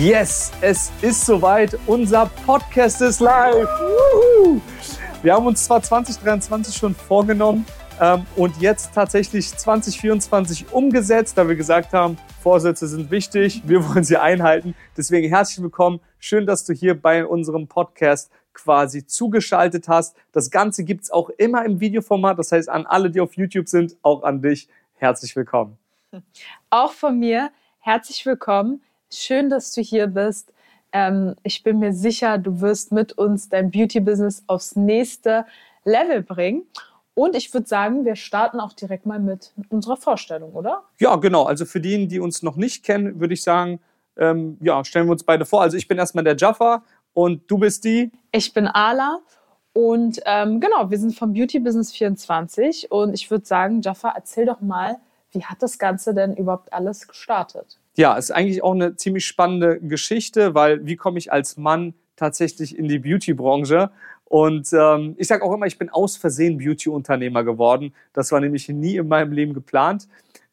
Yes, es ist soweit. Unser Podcast ist live. Wir haben uns zwar 2023 schon vorgenommen ähm, und jetzt tatsächlich 2024 umgesetzt, da wir gesagt haben, Vorsätze sind wichtig, wir wollen sie einhalten. Deswegen herzlich willkommen. Schön, dass du hier bei unserem Podcast quasi zugeschaltet hast. Das Ganze gibt es auch immer im Videoformat. Das heißt, an alle, die auf YouTube sind, auch an dich, herzlich willkommen. Auch von mir herzlich willkommen. Schön, dass du hier bist. Ähm, ich bin mir sicher, du wirst mit uns dein Beauty-Business aufs nächste Level bringen. Und ich würde sagen, wir starten auch direkt mal mit unserer Vorstellung, oder? Ja, genau. Also für diejenigen, die uns noch nicht kennen, würde ich sagen, ähm, ja, stellen wir uns beide vor. Also ich bin erstmal der Jaffa und du bist die? Ich bin Ala. Und ähm, genau, wir sind vom Beauty Business 24 und ich würde sagen, Jaffa, erzähl doch mal, wie hat das Ganze denn überhaupt alles gestartet? Ja, ist eigentlich auch eine ziemlich spannende Geschichte, weil wie komme ich als Mann tatsächlich in die Beauty-Branche? Und ähm, ich sage auch immer, ich bin aus Versehen Beauty-Unternehmer geworden. Das war nämlich nie in meinem Leben geplant.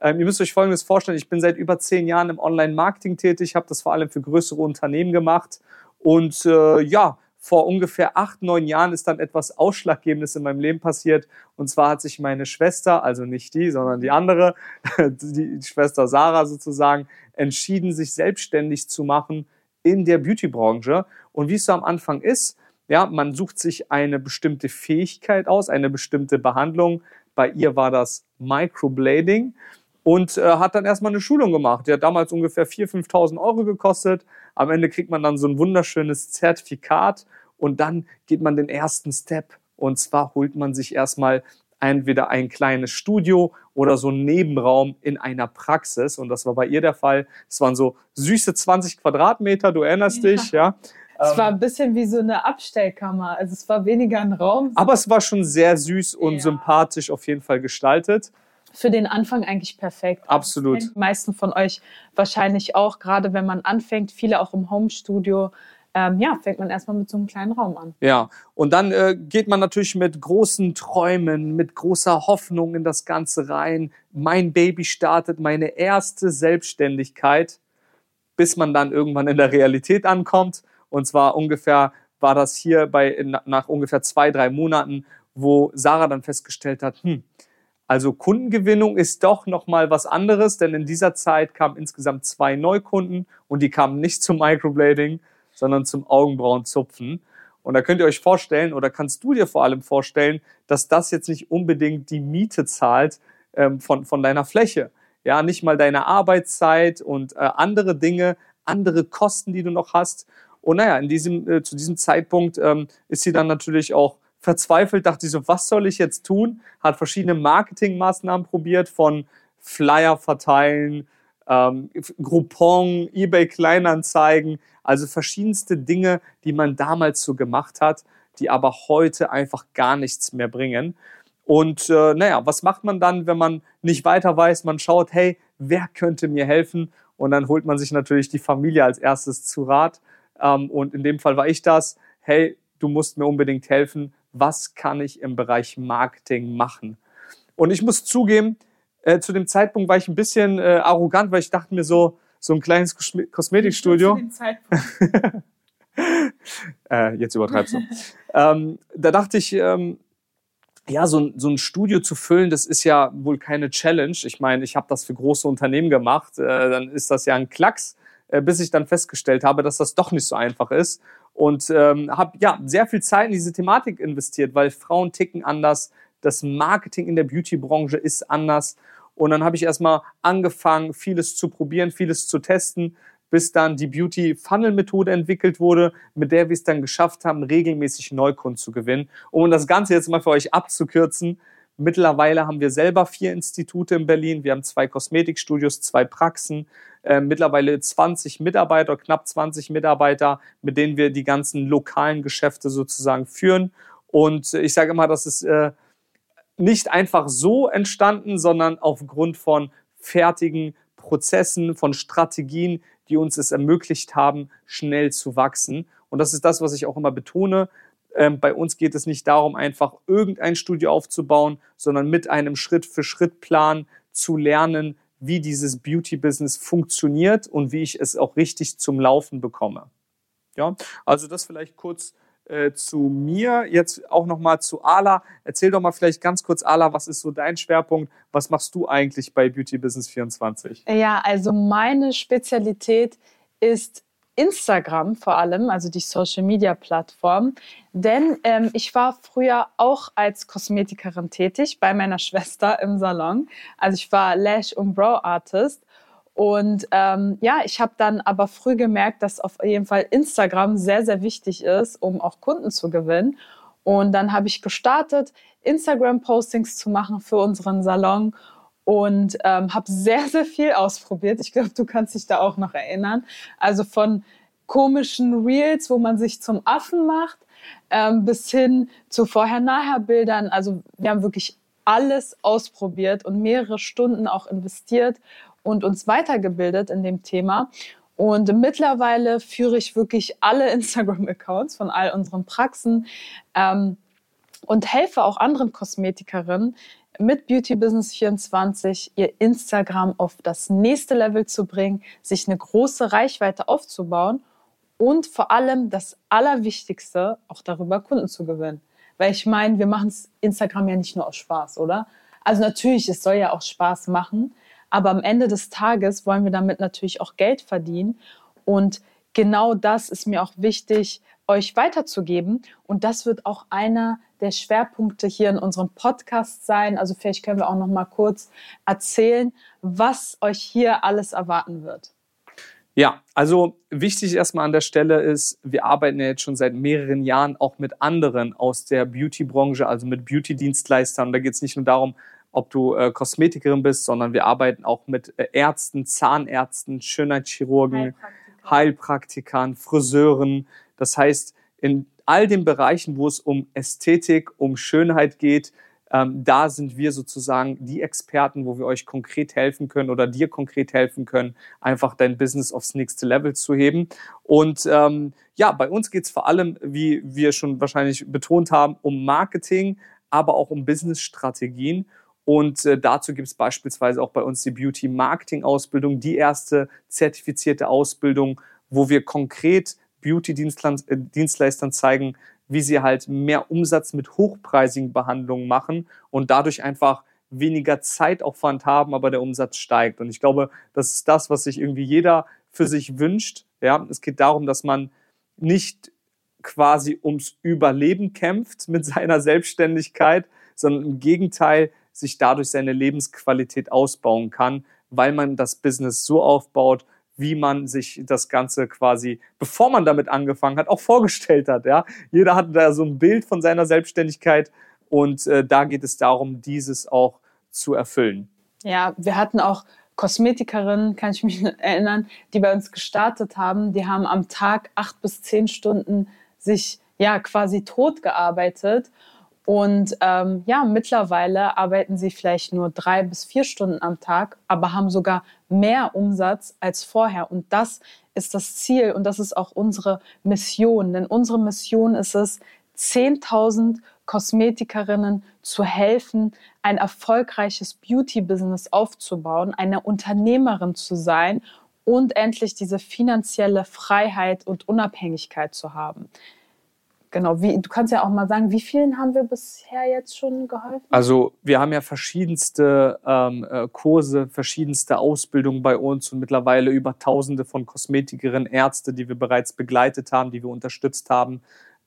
Ähm, ihr müsst euch Folgendes vorstellen, ich bin seit über zehn Jahren im Online-Marketing tätig, habe das vor allem für größere Unternehmen gemacht. Und äh, ja, vor ungefähr acht, neun Jahren ist dann etwas Ausschlaggebendes in meinem Leben passiert. Und zwar hat sich meine Schwester, also nicht die, sondern die andere, die Schwester Sarah sozusagen, entschieden, sich selbstständig zu machen in der Beauty-Branche. Und wie es so am Anfang ist, ja, man sucht sich eine bestimmte Fähigkeit aus, eine bestimmte Behandlung. Bei ihr war das Microblading und äh, hat dann erstmal eine Schulung gemacht. Die hat damals ungefähr 4.000, 5.000 Euro gekostet. Am Ende kriegt man dann so ein wunderschönes Zertifikat und dann geht man den ersten Step. Und zwar holt man sich erstmal entweder ein kleines Studio oder so einen Nebenraum in einer Praxis. Und das war bei ihr der Fall. Es waren so süße 20 Quadratmeter, du erinnerst ja. dich, ja. Es war ein bisschen wie so eine Abstellkammer. Also es war weniger ein Raum. Aber es war schon sehr süß und ja. sympathisch auf jeden Fall gestaltet für den Anfang eigentlich perfekt. Absolut. Die meisten von euch wahrscheinlich auch, gerade wenn man anfängt, viele auch im Homestudio. Ähm, ja, fängt man erstmal mit so einem kleinen Raum an. Ja, und dann äh, geht man natürlich mit großen Träumen, mit großer Hoffnung in das Ganze rein. Mein Baby startet meine erste Selbstständigkeit, bis man dann irgendwann in der Realität ankommt. Und zwar ungefähr war das hier bei nach ungefähr zwei, drei Monaten, wo Sarah dann festgestellt hat, hm, also Kundengewinnung ist doch noch mal was anderes, denn in dieser Zeit kamen insgesamt zwei Neukunden und die kamen nicht zum Microblading, sondern zum Augenbrauenzupfen. Und da könnt ihr euch vorstellen oder kannst du dir vor allem vorstellen, dass das jetzt nicht unbedingt die Miete zahlt ähm, von, von deiner Fläche. Ja, nicht mal deine Arbeitszeit und äh, andere Dinge, andere Kosten, die du noch hast. Und naja, in diesem, äh, zu diesem Zeitpunkt ähm, ist sie dann natürlich auch verzweifelt, dachte ich so, was soll ich jetzt tun? Hat verschiedene Marketingmaßnahmen probiert, von Flyer verteilen, ähm, Groupon, eBay Kleinanzeigen, also verschiedenste Dinge, die man damals so gemacht hat, die aber heute einfach gar nichts mehr bringen. Und äh, naja, was macht man dann, wenn man nicht weiter weiß? Man schaut, hey, wer könnte mir helfen? Und dann holt man sich natürlich die Familie als erstes zu Rat. Ähm, und in dem Fall war ich das. Hey, du musst mir unbedingt helfen was kann ich im Bereich Marketing machen. Und ich muss zugeben, äh, zu dem Zeitpunkt war ich ein bisschen äh, arrogant, weil ich dachte mir so, so ein kleines Kosme Kosmetikstudio. Äh, jetzt übertreibst du. ähm, da dachte ich, ähm, ja, so ein, so ein Studio zu füllen, das ist ja wohl keine Challenge. Ich meine, ich habe das für große Unternehmen gemacht, äh, dann ist das ja ein Klacks, bis ich dann festgestellt habe, dass das doch nicht so einfach ist und ähm, habe ja sehr viel Zeit in diese Thematik investiert, weil Frauen ticken anders, das Marketing in der Beauty-Branche ist anders. Und dann habe ich erstmal angefangen, vieles zu probieren, vieles zu testen, bis dann die Beauty-Funnel-Methode entwickelt wurde, mit der wir es dann geschafft haben, regelmäßig Neukunden zu gewinnen. Um das Ganze jetzt mal für euch abzukürzen, Mittlerweile haben wir selber vier Institute in Berlin. Wir haben zwei Kosmetikstudios, zwei Praxen, äh, mittlerweile 20 Mitarbeiter, knapp 20 Mitarbeiter, mit denen wir die ganzen lokalen Geschäfte sozusagen führen. Und ich sage immer, das ist äh, nicht einfach so entstanden, sondern aufgrund von fertigen Prozessen, von Strategien, die uns es ermöglicht haben, schnell zu wachsen. Und das ist das, was ich auch immer betone. Ähm, bei uns geht es nicht darum, einfach irgendein Studio aufzubauen, sondern mit einem Schritt-für-Schritt-Plan zu lernen, wie dieses Beauty-Business funktioniert und wie ich es auch richtig zum Laufen bekomme. Ja, also das vielleicht kurz äh, zu mir. Jetzt auch nochmal zu Ala. Erzähl doch mal vielleicht ganz kurz, Ala, was ist so dein Schwerpunkt? Was machst du eigentlich bei Beauty Business 24? Ja, also meine Spezialität ist Instagram vor allem, also die Social-Media-Plattform. Denn ähm, ich war früher auch als Kosmetikerin tätig bei meiner Schwester im Salon. Also ich war Lash- und Brow-Artist. Und ähm, ja, ich habe dann aber früh gemerkt, dass auf jeden Fall Instagram sehr, sehr wichtig ist, um auch Kunden zu gewinnen. Und dann habe ich gestartet, Instagram-Postings zu machen für unseren Salon und ähm, habe sehr, sehr viel ausprobiert. Ich glaube, du kannst dich da auch noch erinnern. Also von komischen Reels, wo man sich zum Affen macht, ähm, bis hin zu Vorher-Nachher-Bildern. Also wir haben wirklich alles ausprobiert und mehrere Stunden auch investiert und uns weitergebildet in dem Thema. Und mittlerweile führe ich wirklich alle Instagram-Accounts von all unseren Praxen ähm, und helfe auch anderen Kosmetikerinnen, mit Beauty Business 24 ihr Instagram auf das nächste Level zu bringen, sich eine große Reichweite aufzubauen und vor allem das Allerwichtigste, auch darüber Kunden zu gewinnen. Weil ich meine, wir machen Instagram ja nicht nur aus Spaß, oder? Also natürlich, es soll ja auch Spaß machen, aber am Ende des Tages wollen wir damit natürlich auch Geld verdienen. Und genau das ist mir auch wichtig, euch weiterzugeben. Und das wird auch einer der Schwerpunkte hier in unserem Podcast sein. Also vielleicht können wir auch noch mal kurz erzählen, was euch hier alles erwarten wird. Ja, also wichtig erstmal an der Stelle ist, wir arbeiten ja jetzt schon seit mehreren Jahren auch mit anderen aus der Beauty-Branche, also mit Beauty-Dienstleistern. Da geht es nicht nur darum, ob du äh, Kosmetikerin bist, sondern wir arbeiten auch mit äh, Ärzten, Zahnärzten, Schönheitschirurgen, Heilpraktikern. Heilpraktikern, Friseuren. Das heißt, in all den Bereichen, wo es um Ästhetik, um Schönheit geht, ähm, da sind wir sozusagen die Experten, wo wir euch konkret helfen können oder dir konkret helfen können, einfach dein Business aufs nächste Level zu heben. Und ähm, ja, bei uns geht es vor allem, wie wir schon wahrscheinlich betont haben, um Marketing, aber auch um Business-Strategien. Und äh, dazu gibt es beispielsweise auch bei uns die Beauty Marketing Ausbildung, die erste zertifizierte Ausbildung, wo wir konkret Beauty-Dienstleistern äh, zeigen, wie sie halt mehr Umsatz mit hochpreisigen Behandlungen machen und dadurch einfach weniger Zeitaufwand haben, aber der Umsatz steigt. Und ich glaube, das ist das, was sich irgendwie jeder für sich wünscht. Ja, es geht darum, dass man nicht quasi ums Überleben kämpft mit seiner Selbstständigkeit, sondern im Gegenteil sich dadurch seine Lebensqualität ausbauen kann, weil man das Business so aufbaut, wie man sich das Ganze quasi, bevor man damit angefangen hat, auch vorgestellt hat. Ja? Jeder hat da so ein Bild von seiner Selbstständigkeit und äh, da geht es darum, dieses auch zu erfüllen. Ja, wir hatten auch Kosmetikerinnen, kann ich mich erinnern, die bei uns gestartet haben. Die haben am Tag acht bis zehn Stunden sich ja quasi tot gearbeitet und ähm, ja, mittlerweile arbeiten sie vielleicht nur drei bis vier Stunden am Tag, aber haben sogar mehr Umsatz als vorher. Und das ist das Ziel und das ist auch unsere Mission. Denn unsere Mission ist es, 10.000 Kosmetikerinnen zu helfen, ein erfolgreiches Beauty-Business aufzubauen, eine Unternehmerin zu sein und endlich diese finanzielle Freiheit und Unabhängigkeit zu haben. Genau, wie, du kannst ja auch mal sagen, wie vielen haben wir bisher jetzt schon geholfen? Also wir haben ja verschiedenste ähm, äh, Kurse, verschiedenste Ausbildungen bei uns und mittlerweile über Tausende von Kosmetikerinnen, Ärzte, die wir bereits begleitet haben, die wir unterstützt haben.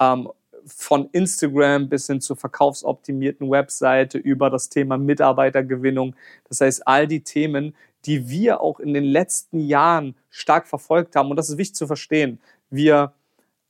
Ähm, von Instagram bis hin zur verkaufsoptimierten Webseite über das Thema Mitarbeitergewinnung. Das heißt, all die Themen, die wir auch in den letzten Jahren stark verfolgt haben. Und das ist wichtig zu verstehen. Wir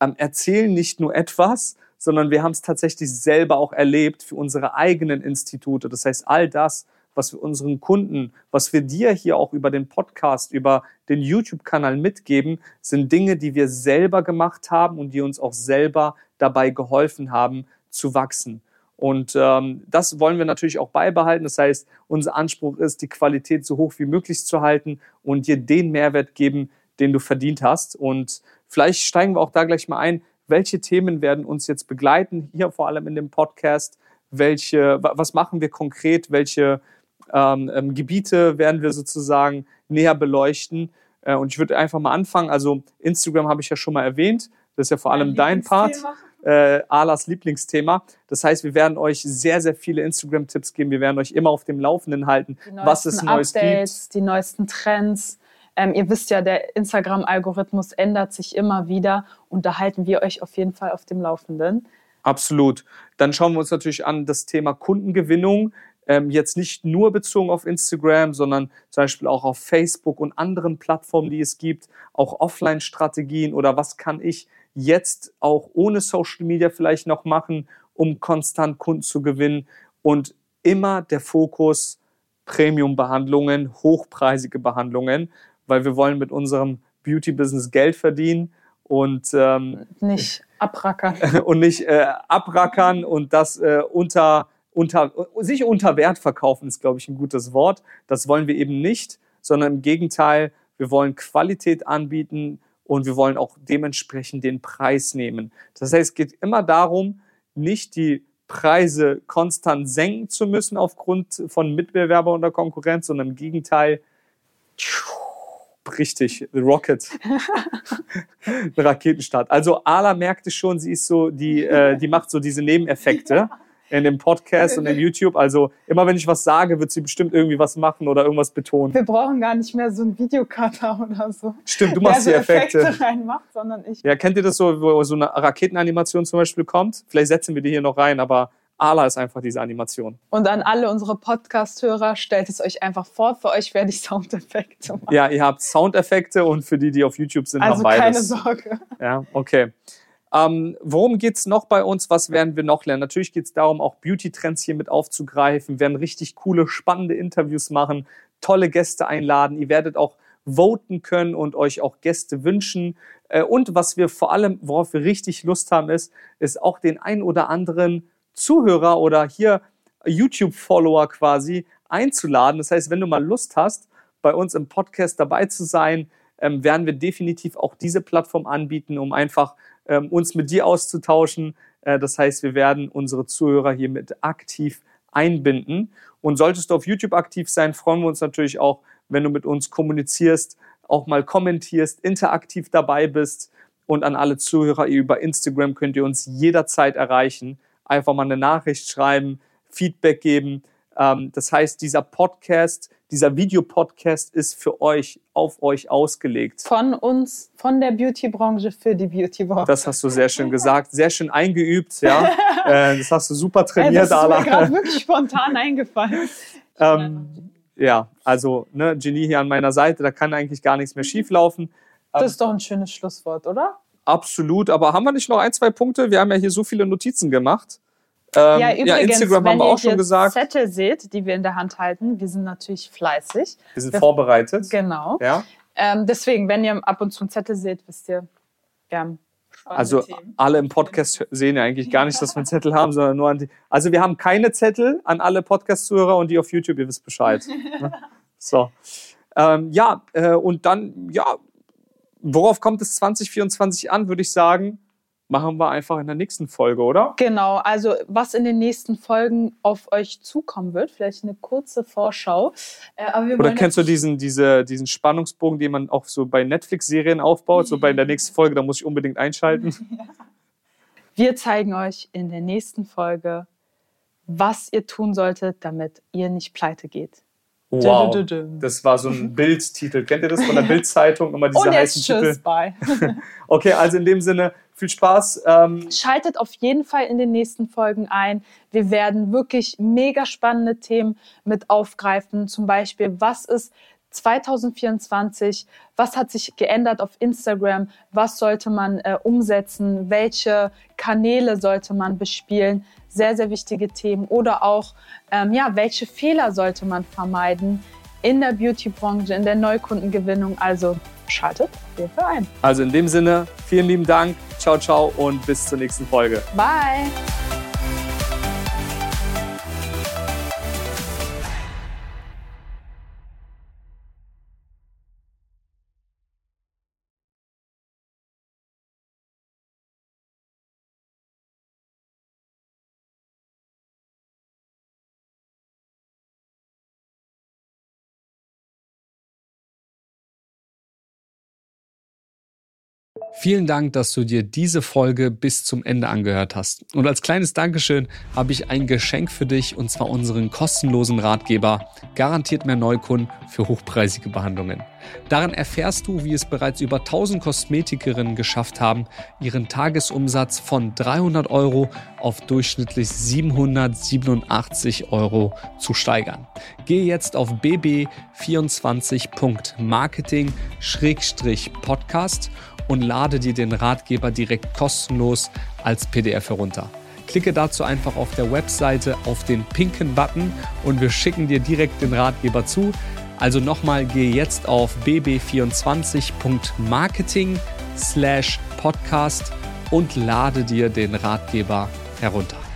ähm, erzählen nicht nur etwas, sondern wir haben es tatsächlich selber auch erlebt für unsere eigenen Institute. Das heißt, all das, was wir unseren Kunden, was wir dir hier auch über den Podcast, über den YouTube-Kanal mitgeben, sind Dinge, die wir selber gemacht haben und die uns auch selber dabei geholfen haben zu wachsen. Und ähm, das wollen wir natürlich auch beibehalten. Das heißt, unser Anspruch ist, die Qualität so hoch wie möglich zu halten und dir den Mehrwert geben, den du verdient hast. Und vielleicht steigen wir auch da gleich mal ein. Welche Themen werden uns jetzt begleiten, hier vor allem in dem Podcast? Welche, was machen wir konkret? Welche ähm, ähm, Gebiete werden wir sozusagen näher beleuchten. Äh, und ich würde einfach mal anfangen. Also Instagram habe ich ja schon mal erwähnt. Das ist ja vor allem dein Part. Äh, Alas Lieblingsthema. Das heißt, wir werden euch sehr, sehr viele Instagram-Tipps geben. Wir werden euch immer auf dem Laufenden halten, was es Neues Updates, gibt. Die neuesten Trends. Ähm, ihr wisst ja, der Instagram-Algorithmus ändert sich immer wieder und da halten wir euch auf jeden Fall auf dem Laufenden. Absolut. Dann schauen wir uns natürlich an das Thema Kundengewinnung. Ähm, jetzt nicht nur bezogen auf Instagram, sondern zum Beispiel auch auf Facebook und anderen Plattformen, die es gibt, auch Offline-Strategien oder was kann ich jetzt auch ohne Social Media vielleicht noch machen, um konstant Kunden zu gewinnen und immer der Fokus Premium-Behandlungen, hochpreisige Behandlungen, weil wir wollen mit unserem Beauty-Business Geld verdienen und ähm, nicht abrackern und nicht äh, abrackern und das äh, unter unter sich unter Wert verkaufen ist glaube ich ein gutes Wort. Das wollen wir eben nicht, sondern im Gegenteil, wir wollen Qualität anbieten und wir wollen auch dementsprechend den Preis nehmen. Das heißt, es geht immer darum, nicht die Preise konstant senken zu müssen aufgrund von Mitbewerber oder Konkurrenz, sondern im Gegenteil, richtig, the Rocket, Raketenstart. Also Ala merkte schon, sie ist so, die, äh, die macht so diese Nebeneffekte in dem Podcast und in YouTube. Also immer wenn ich was sage, wird sie bestimmt irgendwie was machen oder irgendwas betonen. Wir brauchen gar nicht mehr so einen Videocutter oder so. Stimmt, du machst die so Effekte. Effekte reinmacht, sondern ich. Ja, kennt ihr das so, wo so eine Raketenanimation zum Beispiel kommt? Vielleicht setzen wir die hier noch rein, aber Ala ist einfach diese Animation. Und an alle unsere Podcast-Hörer, stellt es euch einfach vor. Für euch werde ich Soundeffekte machen. Ja, ihr habt Soundeffekte und für die, die auf YouTube sind, Also noch beides. keine Sorge. Ja, okay. Ähm, worum geht's noch bei uns? Was werden wir noch lernen? Natürlich geht's darum, auch Beauty-Trends hier mit aufzugreifen. Wir werden richtig coole, spannende Interviews machen, tolle Gäste einladen. Ihr werdet auch voten können und euch auch Gäste wünschen. Äh, und was wir vor allem, worauf wir richtig Lust haben, ist, ist auch den ein oder anderen Zuhörer oder hier YouTube-Follower quasi einzuladen. Das heißt, wenn du mal Lust hast, bei uns im Podcast dabei zu sein, ähm, werden wir definitiv auch diese Plattform anbieten, um einfach ähm, uns mit dir auszutauschen. Äh, das heißt, wir werden unsere Zuhörer hiermit aktiv einbinden. Und solltest du auf YouTube aktiv sein, freuen wir uns natürlich auch, wenn du mit uns kommunizierst, auch mal kommentierst, interaktiv dabei bist. Und an alle Zuhörer über Instagram könnt ihr uns jederzeit erreichen. Einfach mal eine Nachricht schreiben, Feedback geben. Ähm, das heißt, dieser Podcast, dieser Videopodcast ist für euch, auf euch ausgelegt. Von uns, von der Beauty-Branche für die Beauty-Branche. Das hast du sehr schön gesagt, sehr schön eingeübt, ja. Äh, das hast du super trainiert, Ey, das ist mir Ala. gerade wirklich spontan eingefallen. Ähm, ja, also ne, Genie hier an meiner Seite, da kann eigentlich gar nichts mehr schieflaufen. Das ist doch ein schönes Schlusswort, oder? Absolut, aber haben wir nicht noch ein, zwei Punkte? Wir haben ja hier so viele Notizen gemacht. Ähm, ja, übrigens, Instagram wenn haben wir ihr auch schon gesagt. Zettel seht, die wir in der Hand halten, wir sind natürlich fleißig. Wir sind wir- vorbereitet. Genau. Ja, Ähm, deswegen, wenn ihr ab und zu einen Zettel seht, wisst ihr, wir haben also Themen. alle im Podcast sehen ja eigentlich gar nicht, dass wir einen Zettel haben, sondern nur an die. Also wir haben keine Zettel an alle Podcast-Zuhörer und die auf YouTube, ihr wisst Bescheid. So. Ähm, ja, äh, und dann, ja, worauf kommt es 2024 an, würde ich sagen, machen wir einfach in der nächsten Folge, oder? Genau, also was in den nächsten Folgen auf euch zukommen wird, vielleicht eine kurze Vorschau. Äh, Oder kennst du diesen, diese, diesen Spannungsbogen, den man auch so bei Netflix-Serien aufbaut? So bei der nächsten Folge, da muss ich unbedingt einschalten. Wir zeigen euch in der nächsten Folge, was ihr tun solltet, damit ihr nicht pleite geht. Wow. Dü- dü- dü- Das war so ein Bildtitel. Kennt ihr das von der Bildzeitung? Immer diese Und heißen Titel. bye. Okay, also in dem Sinne, viel Spaß. Ähm, Schaltet auf jeden Fall in den nächsten Folgen ein. Wir werden wirklich mega spannende Themen mit aufgreifen. Zum Beispiel, was ist 2024? Was hat sich geändert auf Instagram? Was sollte man äh, umsetzen? Welche Kanäle sollte man bespielen? Sehr, sehr wichtige Themen. Oder auch, ähm, ja, welche Fehler sollte man vermeiden in der Beauty-Branche, in der Neukundengewinnung? Also schaltet auf jeden Fall ein. also in dem Sinne, vielen lieben Dank. Ciao, ciao und bis zur nächsten Folge. Bye! Vielen Dank, dass du dir diese Folge bis zum Ende angehört hast. Und als kleines Dankeschön habe ich ein Geschenk für dich und zwar unseren kostenlosen Ratgeber Garantiert mehr Neukunden für hochpreisige Behandlungen. Darin erfährst du, wie es bereits über 1000 Kosmetikerinnen geschafft haben, ihren Tagesumsatz von 300 Euro auf durchschnittlich 787 Euro zu steigern. Gehe jetzt auf bb24.marketing-podcast und lade dir den Ratgeber direkt kostenlos als PDF herunter. Klicke dazu einfach auf der Webseite auf den pinken Button und wir schicken dir direkt den Ratgeber zu. Also nochmal, gehe jetzt auf bb24.marketing slash podcast und lade dir den Ratgeber herunter.